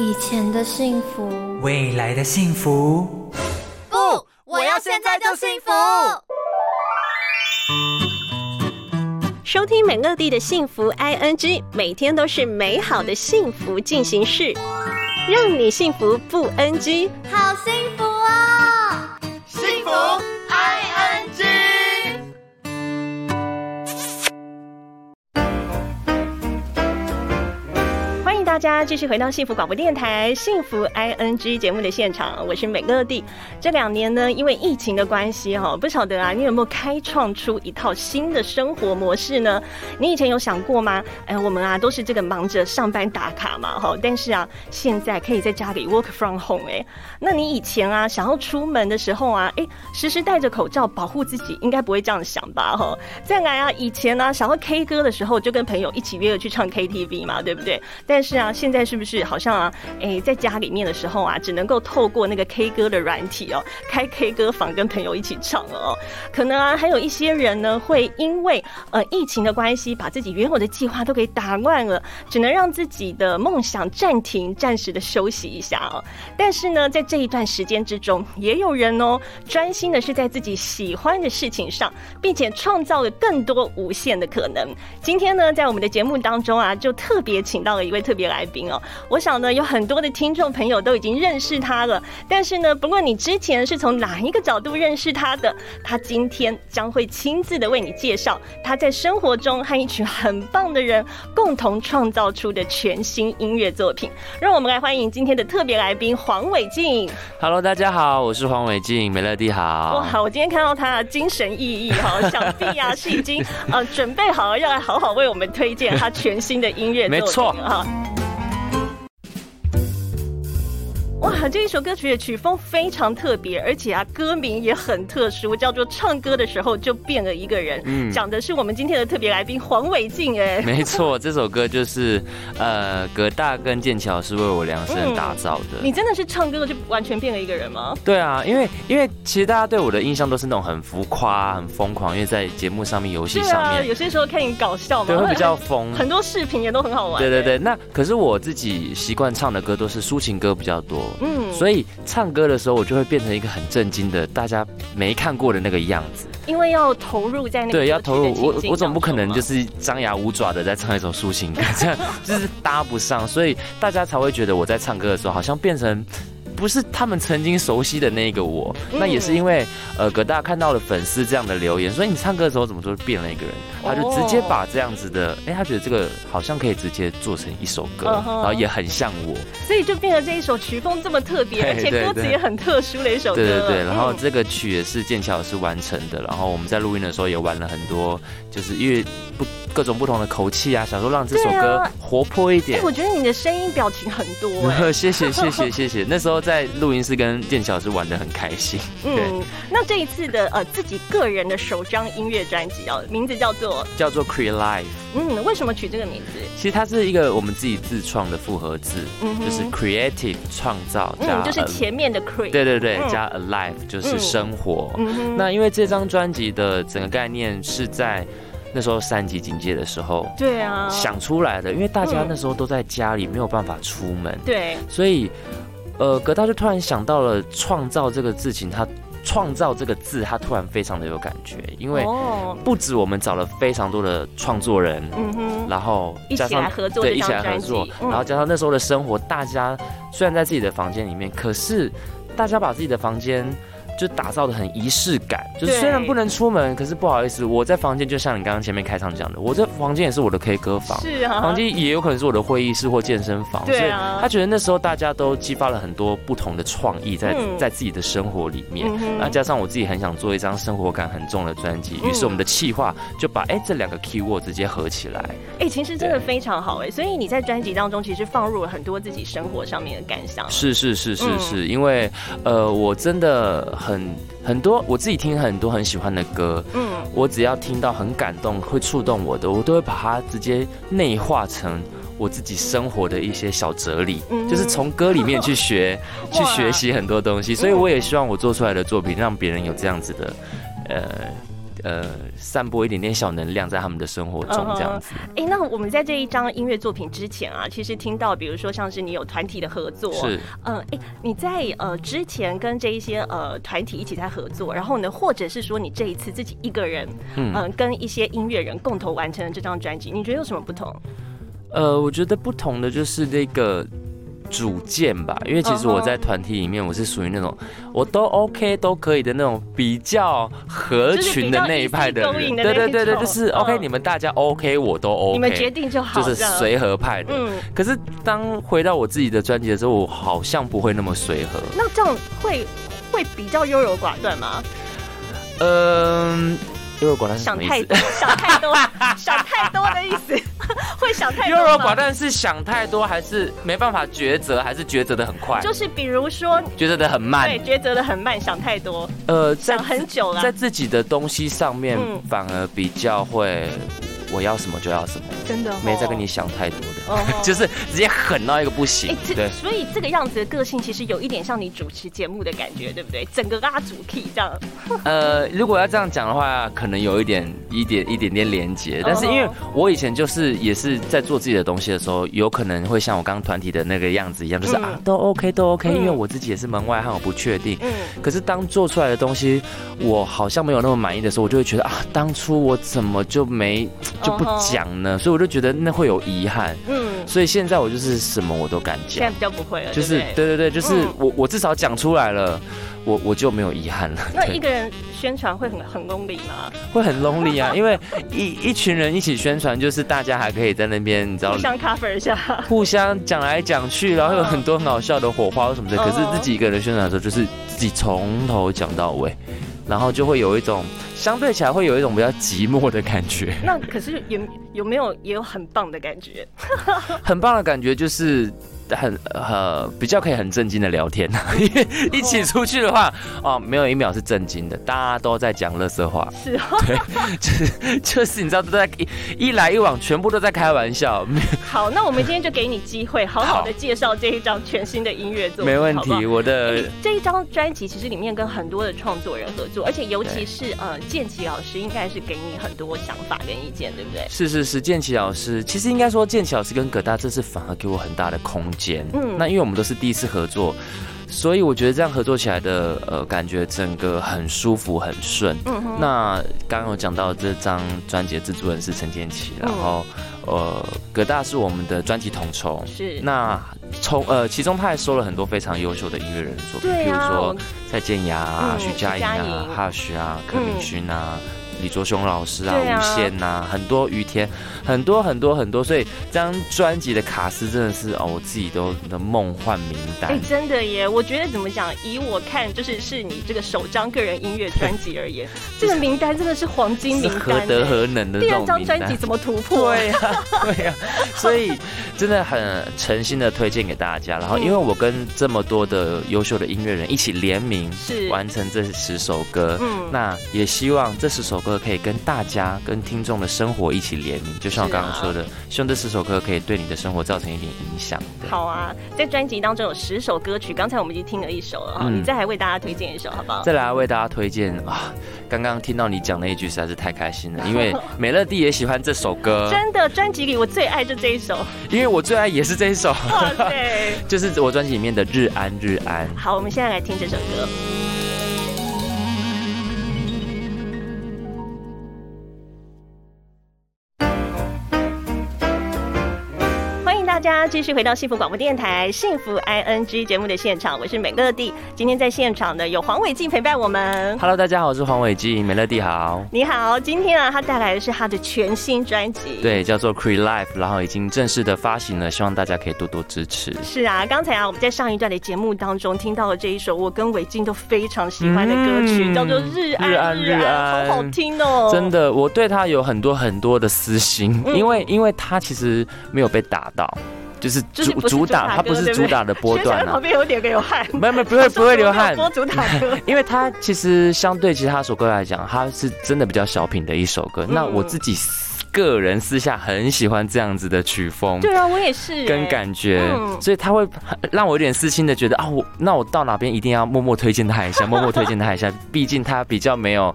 以前的幸福，未来的幸福。不，我要现在就幸福。收听美乐蒂的幸福 I N G，每天都是美好的幸福进行式，让你幸福不 N G，好幸福大家继续回到幸福广播电台幸福 I N G 节目的现场，我是美乐蒂。这两年呢，因为疫情的关系哈，不晓得啊，你有没有开创出一套新的生活模式呢？你以前有想过吗？哎，我们啊都是这个忙着上班打卡嘛哈，但是啊，现在可以在家里 work from home 哎，那你以前啊想要出门的时候啊，哎，时时戴着口罩保护自己，应该不会这样想吧哈？再来啊，以前呢想要 K 歌的时候，就跟朋友一起约着去唱 KTV 嘛，对不对？但是啊，现在是不是好像啊，哎，在家里面的时候啊，只能够透过那个 K 歌的软体哦，开 K 歌房跟朋友一起唱哦。可能啊，还有一些人呢，会因为呃疫情的关系，把自己原有的计划都给打乱了，只能让自己的梦想暂停，暂时的休息一下哦。但是呢，在这一段时间之中，也有人哦，专心的是在自己喜欢的事情上，并且创造了更多无限的可能。今天呢，在我们的节目当中啊，就特别请到了一位特别来宾哦。我想呢，有很多的听众朋友都已经认识他了。但是呢，不论你之前是从哪一个角度认识他的，他今天将会亲自的为你介绍他在生活中和一群很棒的人共同创造出的全新音乐作品。让我们来欢迎今天的特别来宾黄伟静。Hello，大家好，我是黄伟静，美乐蒂好。哇，我今天看到他精神奕奕哈，想必呀、是已经呃准备好了要来好好为我们推荐他全新的音乐作品没错哈。哇，这一首歌曲的曲风非常特别，而且啊，歌名也很特殊，叫做《唱歌的时候就变了一个人》，嗯讲的是我们今天的特别来宾黄伟晋哎。没错，这首歌就是呃，葛大跟剑桥是为我量身打造的。你真的是唱歌就完全变了一个人吗？对啊，因为因为其实大家对我的印象都是那种很浮夸、很疯狂，因为在节目上面、游戏上面，有些时候看你搞笑嘛，对会比较疯。很多视频也都很好玩。对对对，那可是我自己习惯唱的歌都是抒情歌比较多，嗯所以唱歌的时候我就会变成一个很震惊的，大家没看过的那个样子。因为要投入在那个对，要投入。我我总不可能就是张牙舞爪的在唱一首抒情歌，这样就是搭不上，所以大家才会觉得我在唱歌的时候好像变成。不是他们曾经熟悉的那个我，嗯。那也是因为呃，葛大看到了粉丝这样的留言，所以你唱歌的时候怎么说变了一个人，他就直接把这样子的，哎、他觉得这个好像可以直接做成一首歌，然后也很像我，所以就变成这一首曲风这么特别，而且歌词也很特殊的一首歌。对对对，然后嗯这个曲也是剑桥老师完成的，然后我们在录音的时候也玩了很多，就是因为不各种不同的口气啊，想说让这首歌活泼一哎、点。我觉得你的声音表情很多哎、谢谢谢谢谢谢，那时候在录音室跟剑桥老师玩的很开心。对，嗯，那这一次的呃自己个人的首张音乐专辑哦，名字叫做叫做 Create Life，嗯，为什么取这个名字？其实它是一个我们自己自创的复合字，嗯就是 creative 创造加嗯，就是前面的 cre，对对对嗯。加 alive 就是生活。那因为这张专辑的整个概念是在那时候三级警戒的时候对啊，想出来的，因为大家嗯。那时候都在家里，没有办法出门，对，所以呃，葛大就突然想到了“创造”这个字情，他创造这个字，他突然非常的有感觉，因为哦，不止我们找了非常多的创作人，然后一起加上来合作对一起来合作然后加上那时候的生活，大家虽然在自己的房间里面，可是大家把自己的房间。就打造的很仪式感，就是虽然不能出门，可是不好意思，我在房间就像你刚刚前面开场讲的，我这房间也是我的 K 歌房，是啊，房间也有可能是我的会议室或健身房，所以对啊他觉得那时候大家都激发了很多不同的创意在、嗯。在自己的生活里面。那加上我自己很想做一张生活感很重的专辑，嗯。于是我们的企划就把哎、这两个 keyword 直接合起来。哎、其实真的非常好哎，所以你在专辑当中其实放入了很多自己生活上面的感想。是是是是嗯。是，因为呃，我真的很很多我自己听很多很喜欢的歌，嗯，我只要听到很感动、会触动我的，我都会把它直接内化成我自己生活的一些小哲理，嗯就是从歌里面去学、去学习很多东西。所以我也希望我做出来的作品让别人有这样子的，呃。呃散播一点点小能量在他们的生活中，这样子。哎，那我们在这一张音乐作品之前啊，其实听到，比如说像是你有团体的合作，是，嗯，哎，你在呃之前跟这一些呃团体一起在合作，然后呢，或者是说你这一次自己一个人，嗯，跟一些音乐人共同完成了这张专辑，你觉得有什么不同？呃，我觉得不同的就是那个。主见吧，因为其实我在团体里面，我是属于那种我都 OK 都可以的那种比较合群的那一派的人。对对对对，就是 OK，你们大家 OK，我都 OK，你们决定就好，就是随和派的。嗯。可是当回到我自己的专辑的时候，我好像不会那么随和。那这样会会比较优柔寡断吗？嗯。优柔寡断想太多，想太多，想太多的意思，会想太多。优柔寡断是想太多，还是没办法抉择，还是抉择的很快？就是比如说抉择的很慢，对，抉择的很慢，想太多。呃，想很久了，在自己的东西上面，反而比较会。我要什么就要什么，真的没再跟你想太多的，就是直接狠到一个不行。对，所以这个样子的个性其实有一点像你主持节目的感觉，对不对？整个拉主 key 这样。呃，如果要这样讲的话，可能有一点一点一点点连接，但是因为我以前就是也是在做自己的东西的时候，有可能会像我刚刚团体的那个样子一样，就是啊都 OK 都 OK，因为我自己也是门外汉，我不确定。嗯。可是当做出来的东西我好像没有那么满意的时候，我就会觉得啊，当初我怎么就没。就不讲呢，所以我就觉得那会有遗憾。嗯，所以现在我就是什么我都敢讲。现在比较不会了，就是对对对，就是我我至少讲出来了，我我就没有遗憾了。那一个人宣传会很很 lonely 吗？会很 lonely 啊，因为一一群人一起宣传，就是大家还可以在那边，你知道，互相 cover 一下，互相讲来讲去，然后有很多很好笑的火花什么的。可是自己一个人宣传的时候，就是自己从头讲到尾。然后就会有一种相对起来会有一种比较寂寞的感觉。那可是有有没有也有很棒的感觉？很棒的感觉就是。很呃比较可以很震惊的聊天，因 为一起出去的话，哦，没有一秒是震惊的，大家都在讲乐色话，是，对，就是就是你知道都在一一来一往，全部都在开玩笑。好，那我们今天就给你机会，好好的介绍这一张全新的音乐作品。没问题，我的这一张专辑其实里面跟很多的创作人合作，而且尤其是呃建奇老师，应该是给你很多想法跟意见，对不对？是是是，建奇老师，其实应该说建奇老师跟葛大这次反而给我很大的空。嗯，那因为我们都是第一次合作，所以我觉得这样合作起来的呃感觉整个很舒服很顺。嗯那刚刚有讲到这张专辑的制作人是陈建奇，然后呃葛大是我们的专辑统筹，是。那从呃其中他还收了很多非常优秀的音乐人作品，比如说蔡健雅啊、徐佳莹啊、哈许啊、柯明勋啊。李卓雄老师啊，无限呐，很多于天，很多很多很多，所以这张专辑的卡司真的是哦，我自己都的梦幻名单。哎，真的耶！我觉得怎么讲，以我看，就是是你这个首张个人音乐专辑而言，这个名单真的是黄金名单，何德何能的？第二张专辑怎么突破？对呀，对呀，所以真的很诚心的推荐给大家。然后，因为我跟这么多的优秀的音乐人一起联名，是完成这十首歌。嗯，那也希望这十首歌。歌可以跟大家、跟听众的生活一起联名，就像我刚刚说的，希望这十首歌可以对你的生活造成一点影响。好啊，在专辑当中有十首歌曲，刚才我们已经听了一首了，你再来为大家推荐一首好不好？再来为大家推荐啊！刚刚听到你讲那一句实在是太开心了，因为美乐蒂也喜欢这首歌。真的，专辑里我最爱就这一首，因为我最爱也是这一首。哇塞，就是我专辑里面的《日安日安》。好，我们现在来听这首歌。继续回到幸福广播电台幸福 I N G 节目的现场，我是美乐蒂。今天在现场的有黄伟晋陪伴我们。Hello，大家好，我是黄伟晋，美乐蒂好。你好，今天啊，他带来的是他的全新专辑，对，叫做 Cre Life，然后已经正式的发行了，希望大家可以多多支持。是啊，刚才啊，我们在上一段的节目当中听到了这一首我跟伟晋都非常喜欢的歌曲，叫做《日安日安日安》，好好听哦。真的，我对他有很多很多的私心，因为因为他其实没有被打到。就是主主打，它不是主打的波段啊。旁边有点流汗。没有没有，不会不会流汗。播主打歌，因为它其实相对其他首歌来讲，它是真的比较小品的一首歌。那我自己个人私下很喜欢这样子的曲风。对啊，我也是。跟感觉，所以他会让我有点私心的觉得啊，我那我到哪边一定要默默推荐他一下，默默推荐他一下。毕竟他比较没有。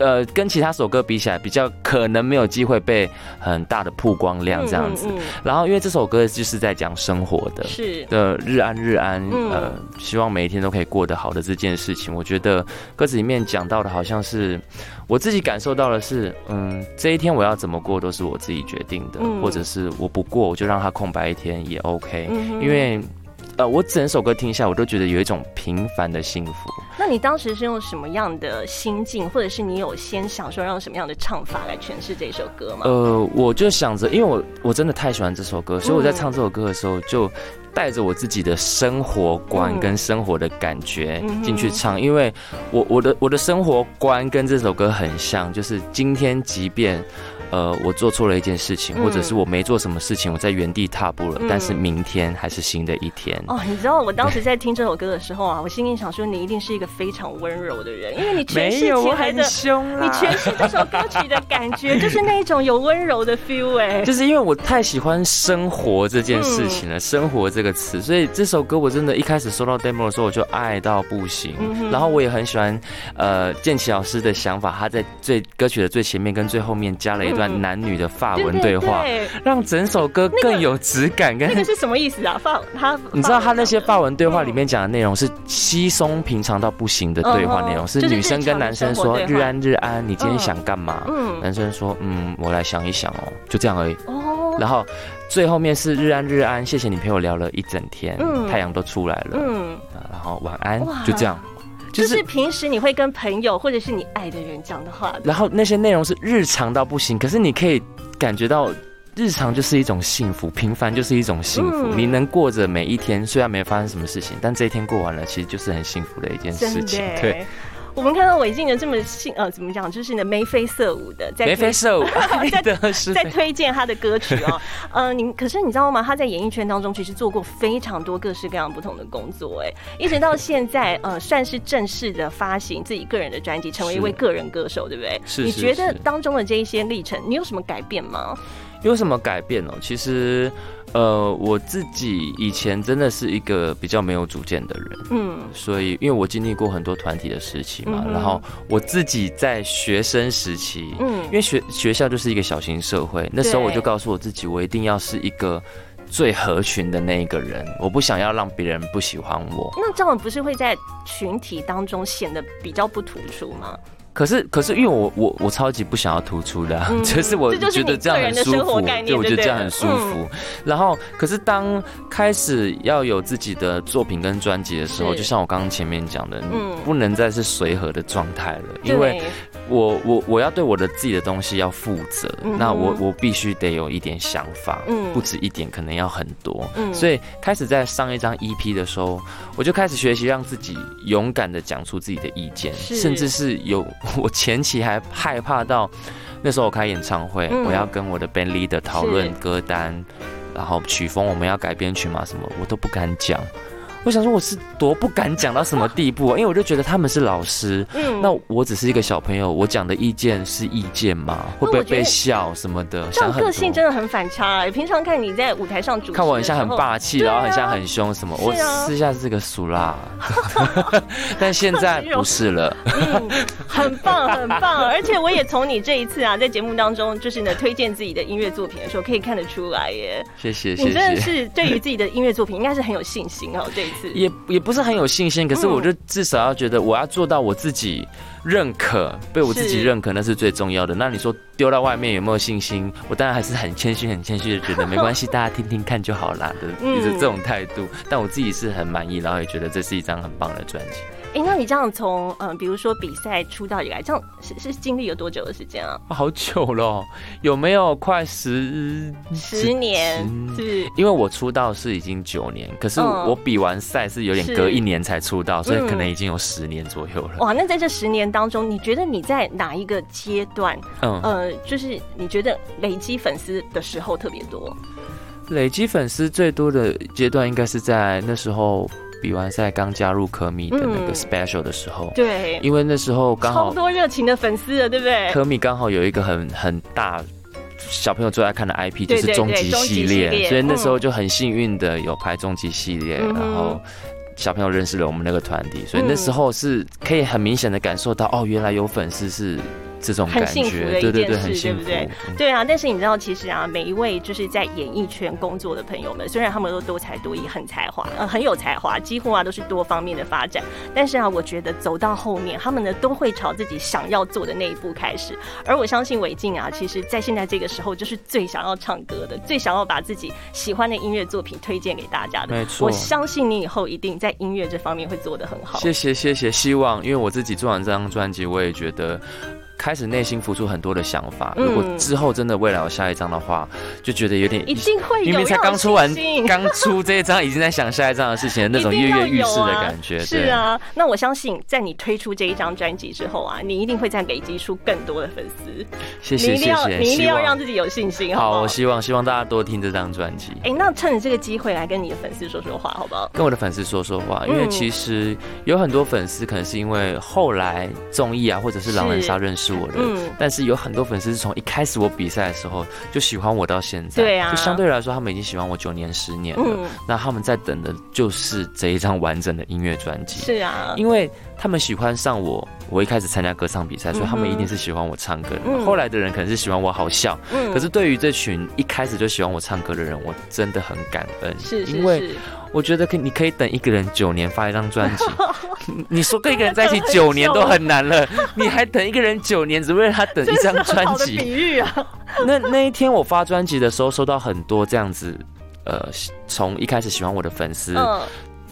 呃，跟其他首歌比起来，比较可能没有机会被很大的曝光量这样子。然后，因为这首歌就是在讲生活的，是。的，日安日安，呃，希望每一天都可以过得好的这件事情，我觉得歌词里面讲到的，好像是我自己感受到的是，嗯，这一天我要怎么过都是我自己决定的，或者是我不过我就让它空白一天也 OK，因为。呃，我整首歌听下，我都觉得有一种平凡的幸福。那你当时是用什么样的心境，或者是你有先想说用什么样的唱法来诠释这首歌吗？呃，我就想着，因为我我真的太喜欢这首歌，所以我在唱这首歌的时候，就带着我自己的生活观跟生活的感觉进去唱。因为我我的我的生活观跟这首歌很像，就是今天即便。呃，我做错了一件事情，或者是我没做什么事情，我在原地踏步了。但是明天还是新的一天。哦，你知道我当时在听这首歌的时候啊，我心里想说，你一定是一个非常温柔的人，因为你诠释起来的，你诠释这首歌曲的感觉，就是那一种有温柔的 feel 哎。就是因为我太喜欢生活这件事情了，生活这个词，所以这首歌我真的一开始收到 demo 的时候，我就爱到不行。然后我也很喜欢呃建奇老师的想法，他在最歌曲的最前面跟最后面加了一段。男女的发文对话，让整首歌更有质感。跟那个是什么意思啊？发他，你知道他那些发文对话里面讲的内容是稀松平常到不行的对话内容，是女生跟男生说“日安日安，你今天想干嘛？”嗯，男生说：“嗯，我来想一想哦，就这样而已。”哦，然后最后面是“日安日安，谢谢你陪我聊了一整天，太阳都出来了。”嗯，然后晚安，就这样。就是平时你会跟朋友或者是你爱的人讲的话，然后那些内容是日常到不行，可是你可以感觉到日常就是一种幸福，平凡就是一种幸福。你能过着每一天，虽然没发生什么事情，但这一天过完了，其实就是很幸福的一件事情。对。我们看到韦静的这么性呃，怎么讲，就是呢眉飞色舞的，在眉飞色舞，在在推荐他的歌曲哦。呃，你可是你知道吗？他在演艺圈当中其实做过非常多各式各样不同的工作，哎，一直到现在呃，算是正式的发行自己个人的专辑，成为一位个人歌手，对不对？是。你觉得当中的这一些历程，你有什么改变吗？有什么改变哦？其实。呃，我自己以前真的是一个比较没有主见的人，嗯，所以因为我经历过很多团体的时期嘛，然后我自己在学生时期，嗯，因为学学校就是一个小型社会，那时候我就告诉我自己，我一定要是一个最合群的那一个人，我不想要让别人不喜欢我。那这样不是会在群体当中显得比较不突出吗？可是，可是，因为我我我超级不想要突出的，就是我觉得这样很舒服，对，我觉得这样很舒服。然后，可是当开始要有自己的作品跟专辑的时候，就像我刚刚前面讲的，嗯，不能再是随和的状态了，因为。我我我要对我的自己的东西要负责，那我我必须得有一点想法，嗯，不止一点，可能要很多，嗯，所以开始在上一张 EP 的时候，我就开始学习让自己勇敢的讲出自己的意见，甚至是有我前期还害怕到那时候我开演唱会，我要跟我的 band leader 讨论歌单，然后曲风我们要改编曲嘛什么，我都不敢讲。我想说我是多不敢讲到什么地步，啊因为我就觉得他们是老师，嗯，那我只是一个小朋友，我讲的意见是意见嘛？会不会被笑什么的？这样个性真的很反差哎！平常看你在舞台上主，看我很像很霸气，然后很像很凶什么，我私下是个俗辣，但现在 不是了。嗯，很棒很棒，而且我也从你这一次啊，在节目当中就是呢推荐自己的音乐作品的时候，可以看得出来耶。谢谢，谢你真的是对于自己的音乐作品应该是很有信心哦。这也也不是很有信心，可是我就至少要觉得我要做到我自己认可，被我自己认可，那是最重要的。那你说丢到外面有没有信心？我当然还是很谦虚、很谦虚的，觉得没关系，大家听听看就好啦的，就是这种态度。但我自己是很满意，然后也觉得这是一张很棒的专辑。哎，那你这样从嗯，比如说比赛出道以来，这样是是经历有多久的时间啊？好久了，有没有快十十年？是，因为我出道是已经九年，可是我比完赛是有点隔一年才出道，所以可能已经有十年左右了。哇，那在这十年当中，你觉得你在哪一个阶段？嗯呃，就是你觉得累积粉丝的时候特别多？累积粉丝最多的阶段，应该是在那时候。比完赛刚加入科米的那个 special 的时候，对，因为那时候刚好多热情的粉丝了，对不对？科米刚好有一个很很大小朋友最爱看的 IP，就是终极系列，所以那时候就很幸运的有拍终极系列，然后小朋友认识了我们那个团体，所以那时候是可以很明显的感受到，哦，原来有粉丝是这种很感觉，幸福的一对对对，件事，对不对？嗯对啊，但是你知道，其实啊，每一位就是在演艺圈工作的朋友们，虽然他们都多才多艺、很才华，呃，很有才华，几乎啊都是多方面的发展，但是啊，我觉得走到后面，他们呢都会朝自己想要做的那一步开始。而我相信韦静啊，其实在现在这个时候，就是最想要唱歌的，最想要把自己喜欢的音乐作品推荐给大家的。没错我相信你以后一定在音乐这方面会做得很好。谢谢谢谢，希望因为我自己做完这张专辑，我也觉得。开始内心浮出很多的想法，嗯如果之后真的未来有下一张的话，就觉得有点一定会有，明明才刚出完刚出这一张，已经在想下一张的事情，那种跃跃欲试的感觉。是啊，那我相信在你推出这一张专辑之后啊，你一定会再累积出更多的粉丝。谢谢谢谢，你一定要让自自己有信心，好，好我希望希望大家多听这张专辑。哎，那趁着这个机会来跟你的粉丝说说话，好不好？跟我的粉丝说说话，因为其实有很多粉丝可能是因为后来综艺啊，或者是狼人杀认识我的，嗯。但是有很多粉丝是从一开始我比赛的时候就喜欢我到现在，对啊。就相对来说他们已经喜欢我九年十年了，嗯。那他们在等的就是这一张完整的音乐专辑，是啊，因为他们喜欢上我，我一开始参加歌唱比赛，所以他们一定是喜欢我唱歌的。嗯。后来的人可能是喜欢我好笑，嗯。可是对于这群一开始就喜欢我唱歌的人，我真的很感恩，是是因为，我觉得可以你可以等一个人九年发一张专辑，你 你说跟一个人在一起九年都很难了，你还等一个人九年，只为了他等一张专辑。比辑？喻啊，那那一天我发专辑的时候，收到很多这样子，呃，从一开始喜欢我的粉丝嗯，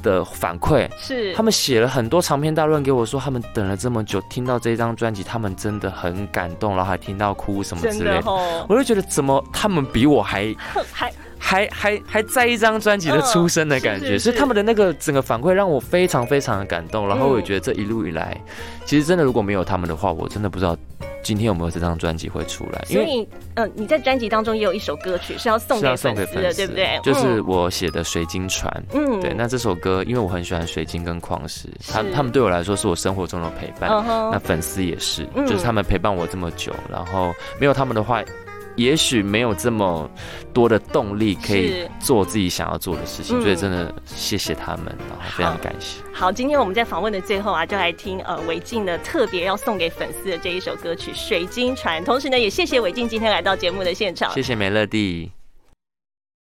的反馈。是他们写了很多长篇大论给我，说他们等了这么久，听到这张专辑，他们真的很感动，然后还听到哭什么之类的。的哦，我就觉得怎么他们比我还 还还还还在一张专辑的出身的感觉，嗯是是所以他们的那个整个反馈让我非常非常的感动。然后我也觉得这一路以来，其实真的如果没有他们的话，我真的不知道今天有没有这张专辑会出来。因为所以，嗯、你在专辑当中也有一首歌曲是要送给是要送粉丝的，给粉丝，对不对？就是我写的《水晶船》。嗯，对，那这首歌因为我很喜欢水晶跟矿石，他是他们对我来说是我生活中的陪伴。那粉丝也是，嗯就是他们陪伴我这么久，然后没有他们的话，也许没有这么多的动力可以做自己想要做的事情，嗯所以真的谢谢他们，然后非常感谢。好，今天我们在访问的最后啊，就来听呃韦静的特别要送给粉丝的这一首歌曲《水晶船》，同时呢，也谢谢韦静今天来到节目的现场谢。谢美乐蒂。